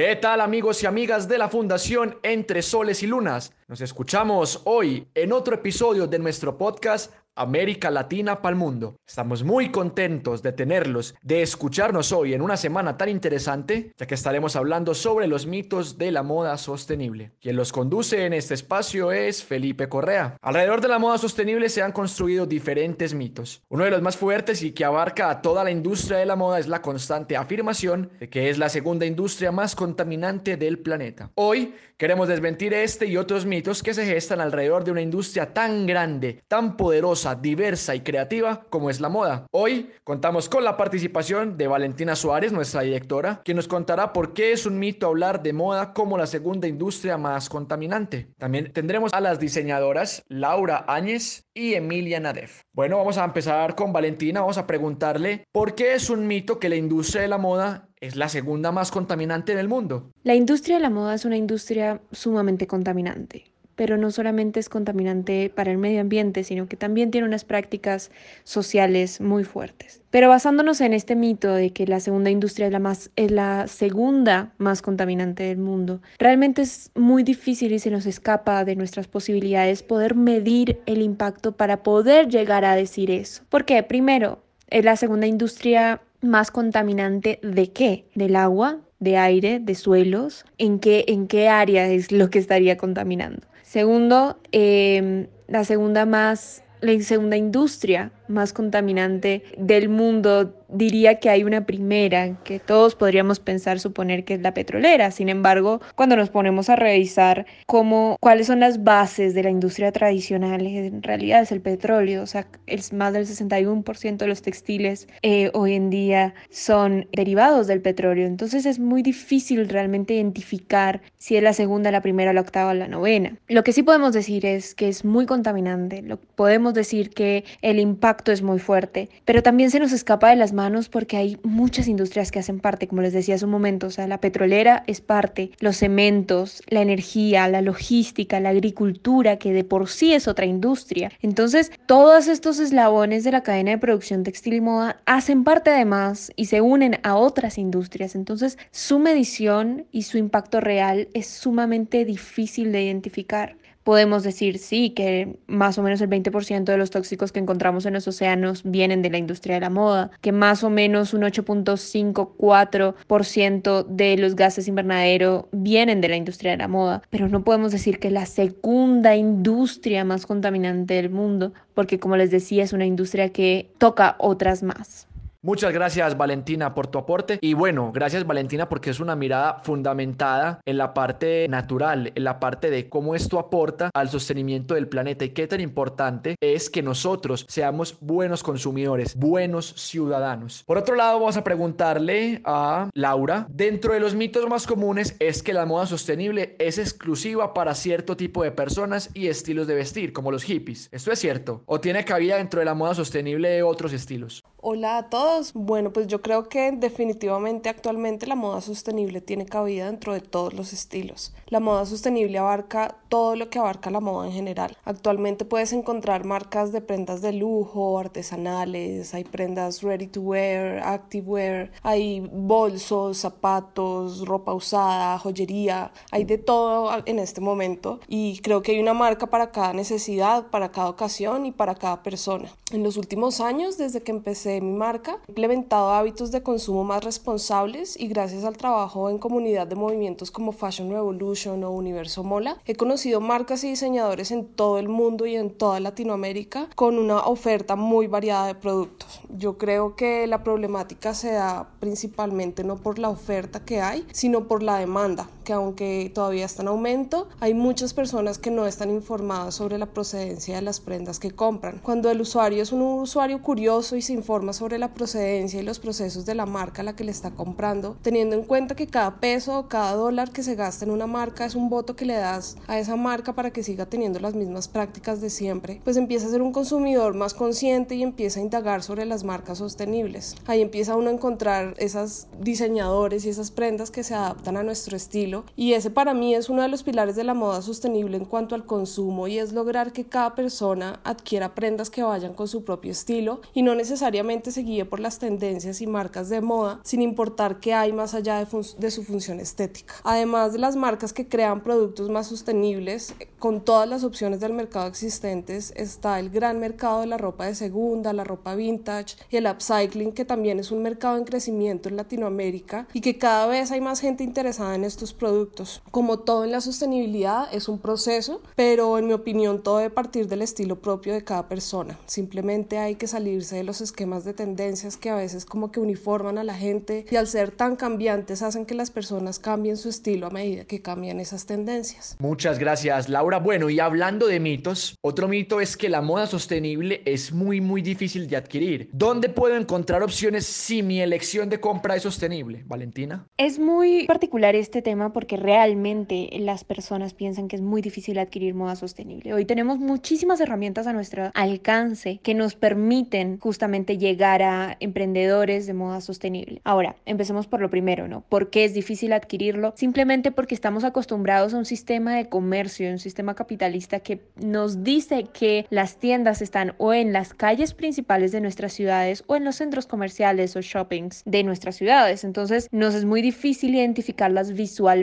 ¿Qué tal amigos y amigas de la Fundación Entre Soles y Lunas? Nos escuchamos hoy en otro episodio de nuestro podcast América Latina para el mundo. Estamos muy contentos de tenerlos, de escucharnos hoy en una semana tan interesante, ya que estaremos hablando sobre los mitos de la moda sostenible. Quien los conduce en este espacio es Felipe Correa. Alrededor de la moda sostenible se han construido diferentes mitos. Uno de los más fuertes y que abarca a toda la industria de la moda es la constante afirmación de que es la segunda industria más contaminante del planeta. Hoy queremos desmentir este y otros mitos que se gestan alrededor de una industria tan grande, tan poderosa, diversa y creativa como es la moda. Hoy contamos con la participación de Valentina Suárez, nuestra directora, quien nos contará por qué es un mito hablar de moda como la segunda industria más contaminante. También tendremos a las diseñadoras Laura Áñez y Emilia Nadef. Bueno, vamos a empezar con Valentina, vamos a preguntarle por qué es un mito que la industria de la moda es la segunda más contaminante en el mundo. La industria de la moda es una industria sumamente contaminante pero no solamente es contaminante para el medio ambiente, sino que también tiene unas prácticas sociales muy fuertes. Pero basándonos en este mito de que la segunda industria es la, más, es la segunda más contaminante del mundo, realmente es muy difícil y se nos escapa de nuestras posibilidades poder medir el impacto para poder llegar a decir eso. Porque primero, es la segunda industria más contaminante de qué? Del agua, de aire, de suelos, ¿en qué, en qué área es lo que estaría contaminando? Segundo, em, la segunda más, la segunda industria más contaminante del mundo diría que hay una primera, que todos podríamos pensar, suponer que es la petrolera. Sin embargo, cuando nos ponemos a revisar cómo, cuáles son las bases de la industria tradicional, en realidad es el petróleo. O sea, es más del 61% de los textiles eh, hoy en día son derivados del petróleo. Entonces es muy difícil realmente identificar si es la segunda, la primera, la octava o la novena. Lo que sí podemos decir es que es muy contaminante. Lo, podemos decir que el impacto es muy fuerte, pero también se nos escapa de las manos porque hay muchas industrias que hacen parte, como les decía hace un momento, o sea, la petrolera es parte, los cementos, la energía, la logística, la agricultura, que de por sí es otra industria. Entonces, todos estos eslabones de la cadena de producción textil y moda hacen parte además y se unen a otras industrias. Entonces, su medición y su impacto real es sumamente difícil de identificar podemos decir sí, que más o menos el 20% de los tóxicos que encontramos en los océanos vienen de la industria de la moda, que más o menos un 8.54% de los gases invernadero vienen de la industria de la moda, pero no podemos decir que la segunda industria más contaminante del mundo, porque como les decía es una industria que toca otras más. Muchas gracias Valentina por tu aporte y bueno, gracias Valentina porque es una mirada fundamentada en la parte natural, en la parte de cómo esto aporta al sostenimiento del planeta y qué tan importante es que nosotros seamos buenos consumidores, buenos ciudadanos. Por otro lado, vamos a preguntarle a Laura, dentro de los mitos más comunes es que la moda sostenible es exclusiva para cierto tipo de personas y estilos de vestir, como los hippies. ¿Esto es cierto? ¿O tiene cabida dentro de la moda sostenible de otros estilos? Hola a todos. Bueno, pues yo creo que definitivamente actualmente la moda sostenible tiene cabida dentro de todos los estilos. La moda sostenible abarca todo lo que abarca la moda en general. Actualmente puedes encontrar marcas de prendas de lujo, artesanales, hay prendas ready to wear, active wear, hay bolsos, zapatos, ropa usada, joyería, hay de todo en este momento y creo que hay una marca para cada necesidad, para cada ocasión y para cada persona. En los últimos años, desde que empecé de mi marca, he implementado hábitos de consumo más responsables y gracias al trabajo en comunidad de movimientos como Fashion Revolution o Universo Mola, he conocido marcas y diseñadores en todo el mundo y en toda Latinoamérica con una oferta muy variada de productos. Yo creo que la problemática se da principalmente no por la oferta que hay, sino por la demanda, que aunque todavía está en aumento, hay muchas personas que no están informadas sobre la procedencia de las prendas que compran. Cuando el usuario es un usuario curioso y se informa sobre la procedencia y los procesos de la marca a la que le está comprando, teniendo en cuenta que cada peso o cada dólar que se gasta en una marca es un voto que le das a esa marca para que siga teniendo las mismas prácticas de siempre, pues empieza a ser un consumidor más consciente y empieza a indagar sobre las marcas sostenibles. Ahí empieza uno a encontrar esas diseñadores y esas prendas que se adaptan a nuestro estilo y ese para mí es uno de los pilares de la moda sostenible en cuanto al consumo y es lograr que cada persona adquiera prendas que vayan con su propio estilo y no necesariamente se guíe por las tendencias y marcas de moda sin importar qué hay más allá de, de su función estética. Además de las marcas que crean productos más sostenibles, con todas las opciones del mercado existentes está el gran mercado de la ropa de segunda, la ropa vintage y el upcycling que también es un mercado en crecimiento en Latinoamérica y que cada vez hay más gente interesada en estos productos. Como todo en la sostenibilidad es un proceso, pero en mi opinión todo debe partir del estilo propio de cada persona. Simplemente hay que salirse de los esquemas de tendencias que a veces como que uniforman a la gente y al ser tan cambiantes hacen que las personas cambien su estilo a medida que cambian esas tendencias. Muchas gracias Laura. Bueno, y hablando de mitos, otro mito es que la moda sostenible es muy muy difícil de adquirir. ¿Dónde puedo encontrar opciones si mi elección de compra es sostenible? Valentina. Es muy particular este tema porque realmente las personas piensan que es muy difícil adquirir moda sostenible. Hoy tenemos muchísimas herramientas a nuestro alcance que nos permiten justamente llegar a emprendedores de moda sostenible. Ahora, empecemos por lo primero, ¿no? ¿Por qué es difícil adquirirlo? Simplemente porque estamos acostumbrados a un sistema de comercio, un sistema capitalista que nos dice que las tiendas están o en las calles principales de nuestras ciudades o en los centros comerciales o shoppings de nuestras ciudades. Entonces, nos es muy difícil identificarlas visualmente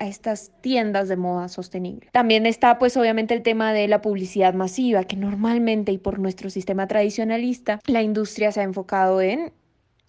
a estas tiendas de moda sostenible. También está pues obviamente el tema de la publicidad masiva que normalmente y por nuestro sistema tradicionalista la industria se ha enfocado en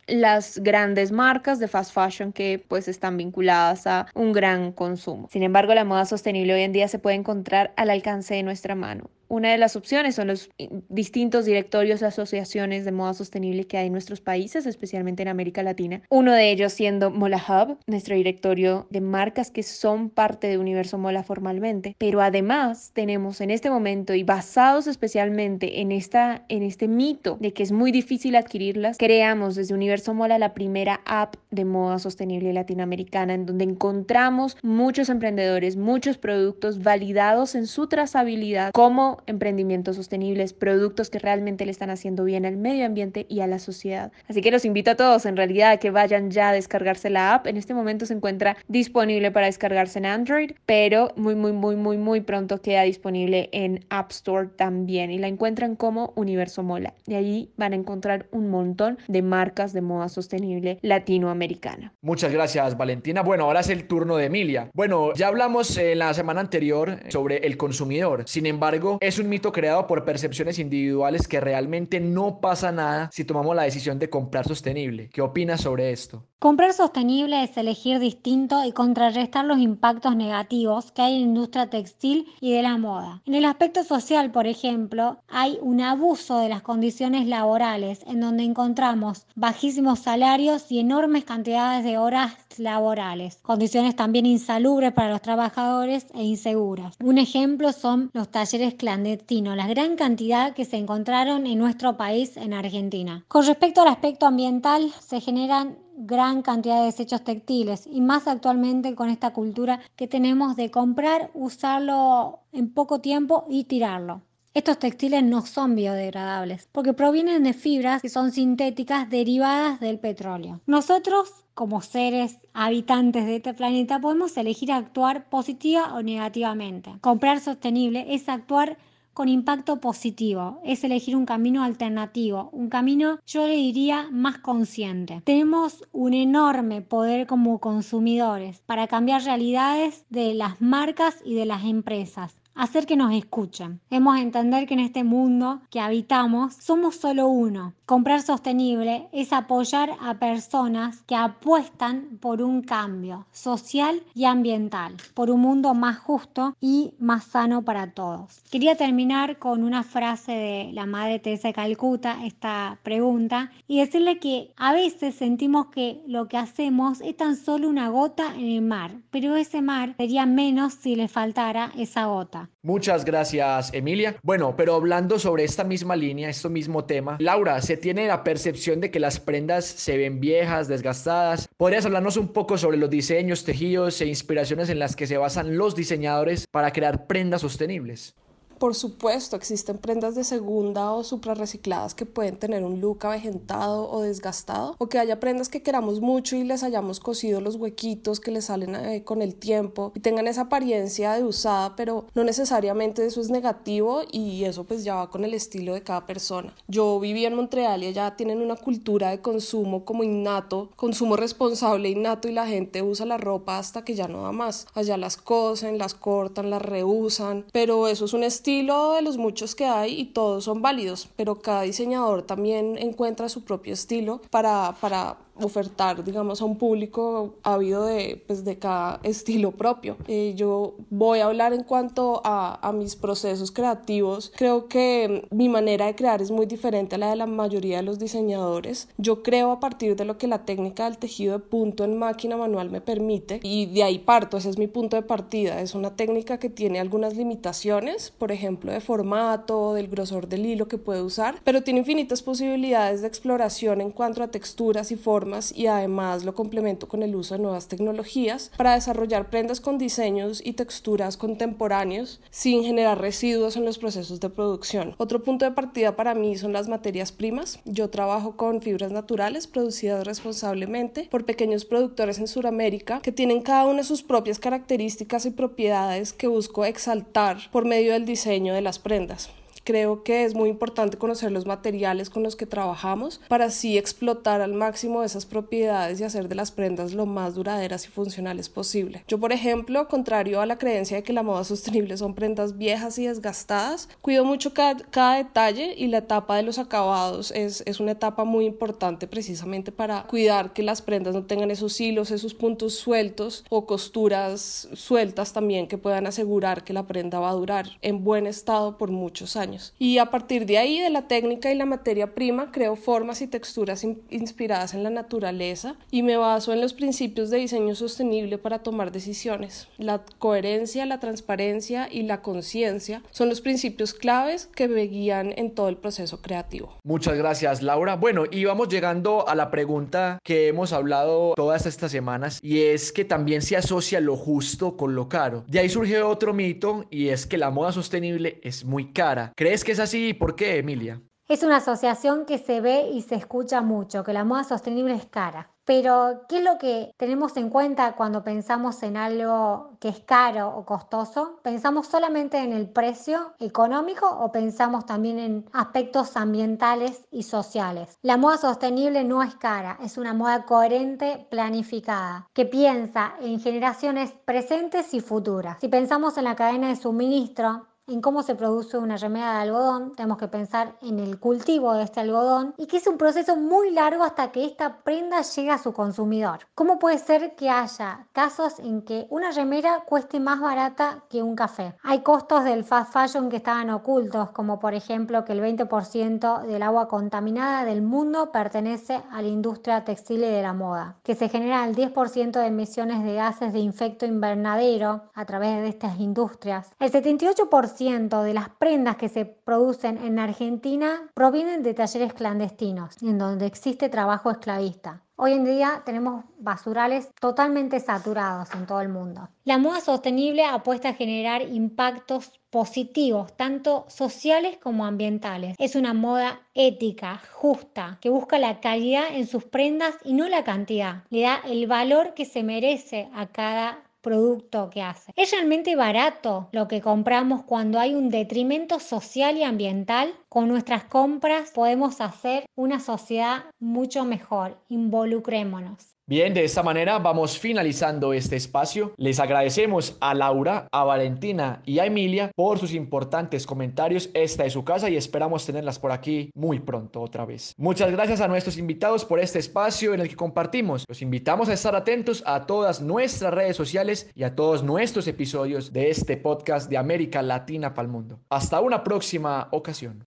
las grandes marcas de fast fashion que pues están vinculadas a un gran consumo. Sin embargo, la moda sostenible hoy en día se puede encontrar al alcance de nuestra mano. Una de las opciones son los distintos directorios, asociaciones de moda sostenible que hay en nuestros países, especialmente en América Latina. Uno de ellos siendo Mola Hub, nuestro directorio de marcas que son parte de Universo Mola formalmente. Pero además tenemos en este momento y basados especialmente en, esta, en este mito de que es muy difícil adquirirlas, creamos desde Universo Mola la primera app de moda sostenible latinoamericana en donde encontramos muchos emprendedores, muchos productos validados en su trazabilidad como emprendimientos sostenibles, productos que realmente le están haciendo bien al medio ambiente y a la sociedad. Así que los invito a todos en realidad a que vayan ya a descargarse la app. En este momento se encuentra disponible para descargarse en Android, pero muy, muy, muy, muy, muy pronto queda disponible en App Store también y la encuentran como Universo Mola. Y allí van a encontrar un montón de marcas de moda sostenible latinoamericana. Muchas gracias, Valentina. Bueno, ahora es el turno de Emilia. Bueno, ya hablamos en la semana anterior sobre el consumidor. Sin embargo, es un mito creado por percepciones individuales que realmente no pasa nada si tomamos la decisión de comprar sostenible. ¿Qué opinas sobre esto? Comprar sostenible es elegir distinto y contrarrestar los impactos negativos que hay en la industria textil y de la moda. En el aspecto social, por ejemplo, hay un abuso de las condiciones laborales en donde encontramos bajísimos salarios y enormes cantidades de horas laborales, condiciones también insalubres para los trabajadores e inseguras. Un ejemplo son los talleres clandestinos, la gran cantidad que se encontraron en nuestro país, en Argentina. Con respecto al aspecto ambiental, se generan gran cantidad de desechos textiles y más actualmente con esta cultura que tenemos de comprar, usarlo en poco tiempo y tirarlo. Estos textiles no son biodegradables porque provienen de fibras que son sintéticas derivadas del petróleo. Nosotros, como seres habitantes de este planeta, podemos elegir actuar positiva o negativamente. Comprar sostenible es actuar con impacto positivo, es elegir un camino alternativo, un camino yo le diría más consciente. Tenemos un enorme poder como consumidores para cambiar realidades de las marcas y de las empresas hacer que nos escuchen. Hemos de entender que en este mundo que habitamos somos solo uno. Comprar sostenible es apoyar a personas que apuestan por un cambio social y ambiental, por un mundo más justo y más sano para todos. Quería terminar con una frase de la Madre Teresa de Calcuta, esta pregunta, y decirle que a veces sentimos que lo que hacemos es tan solo una gota en el mar, pero ese mar sería menos si le faltara esa gota. Muchas gracias, Emilia. Bueno, pero hablando sobre esta misma línea, este mismo tema, Laura, se tiene la percepción de que las prendas se ven viejas, desgastadas. ¿Podrías hablarnos un poco sobre los diseños, tejidos e inspiraciones en las que se basan los diseñadores para crear prendas sostenibles? Por supuesto, existen prendas de segunda o recicladas que pueden tener un look avejentado o desgastado, o que haya prendas que queramos mucho y les hayamos cosido los huequitos que les salen eh, con el tiempo y tengan esa apariencia de usada, pero no necesariamente eso es negativo y eso pues ya va con el estilo de cada persona. Yo viví en Montreal y allá tienen una cultura de consumo como innato, consumo responsable innato y la gente usa la ropa hasta que ya no da más. Allá las cosen, las cortan, las reusan, pero eso es un estilo de los muchos que hay y todos son válidos, pero cada diseñador también encuentra su propio estilo para, para ofertar, digamos, a un público ávido de, pues, de cada estilo propio. Eh, yo voy a hablar en cuanto a, a, mis procesos creativos. Creo que mi manera de crear es muy diferente a la de la mayoría de los diseñadores. Yo creo a partir de lo que la técnica del tejido de punto en máquina manual me permite y de ahí parto, ese es mi punto de partida. Es una técnica que tiene algunas limitaciones, por ejemplo, de formato, del grosor del hilo que puede usar, pero tiene infinitas posibilidades de exploración en cuanto a texturas y formas y además lo complemento con el uso de nuevas tecnologías para desarrollar prendas con diseños y texturas contemporáneos sin generar residuos en los procesos de producción. Otro punto de partida para mí son las materias primas. Yo trabajo con fibras naturales producidas responsablemente por pequeños productores en Sudamérica que tienen cada una sus propias características y propiedades que busco exaltar por medio del diseño de las prendas. Creo que es muy importante conocer los materiales con los que trabajamos para así explotar al máximo esas propiedades y hacer de las prendas lo más duraderas y funcionales posible. Yo, por ejemplo, contrario a la creencia de que la moda sostenible son prendas viejas y desgastadas, cuido mucho cada, detalle y la etapa de los acabados es, es una etapa muy importante precisamente para cuidar que las prendas no tengan esos hilos, esos puntos sueltos o costuras sueltas también que puedan asegurar que la prenda va a durar en buen estado por muchos años. Y a partir de ahí, de la técnica y la materia prima, creo formas y texturas inspiradas en la naturaleza y me baso en los principios de diseño sostenible para tomar decisiones. La coherencia, la transparencia y la conciencia son los principios claves que me guían en todo el proceso creativo. Muchas gracias, Laura. Bueno, y vamos llegando a la pregunta que hemos hablado todas estas semanas y es que también se asocia lo justo con lo caro. De ahí surge otro mito y es que la moda sostenible es muy cara. ¿Crees que es así? ¿Por qué, Emilia? Es una asociación que se ve y se escucha mucho, que la moda sostenible es cara. Pero, ¿qué es lo que tenemos en cuenta cuando pensamos en algo que es caro o costoso? ¿Pensamos solamente en el precio económico o pensamos también en aspectos ambientales y sociales? La moda sostenible no es cara, es una moda coherente, planificada, que piensa en generaciones presentes y futuras. Si pensamos en la cadena de suministro, en cómo se produce una remera de algodón, tenemos que pensar en el cultivo de este algodón y que es un proceso muy largo hasta que esta prenda llegue a su consumidor. ¿Cómo puede ser que haya casos en que una remera cueste más barata que un café? Hay costos del fast fashion que estaban ocultos, como por ejemplo que el 20% del agua contaminada del mundo pertenece a la industria textil y de la moda, que se genera el 10% de emisiones de gases de infecto invernadero a través de estas industrias. El 78% de las prendas que se producen en Argentina provienen de talleres clandestinos, en donde existe trabajo esclavista. Hoy en día tenemos basurales totalmente saturados en todo el mundo. La moda sostenible apuesta a generar impactos positivos, tanto sociales como ambientales. Es una moda ética, justa, que busca la calidad en sus prendas y no la cantidad. Le da el valor que se merece a cada producto que hace. Es realmente barato lo que compramos cuando hay un detrimento social y ambiental. Con nuestras compras podemos hacer una sociedad mucho mejor. Involucrémonos. Bien, de esta manera vamos finalizando este espacio. Les agradecemos a Laura, a Valentina y a Emilia por sus importantes comentarios. Esta es su casa y esperamos tenerlas por aquí muy pronto otra vez. Muchas gracias a nuestros invitados por este espacio en el que compartimos. Los invitamos a estar atentos a todas nuestras redes sociales y a todos nuestros episodios de este podcast de América Latina para el mundo. Hasta una próxima ocasión.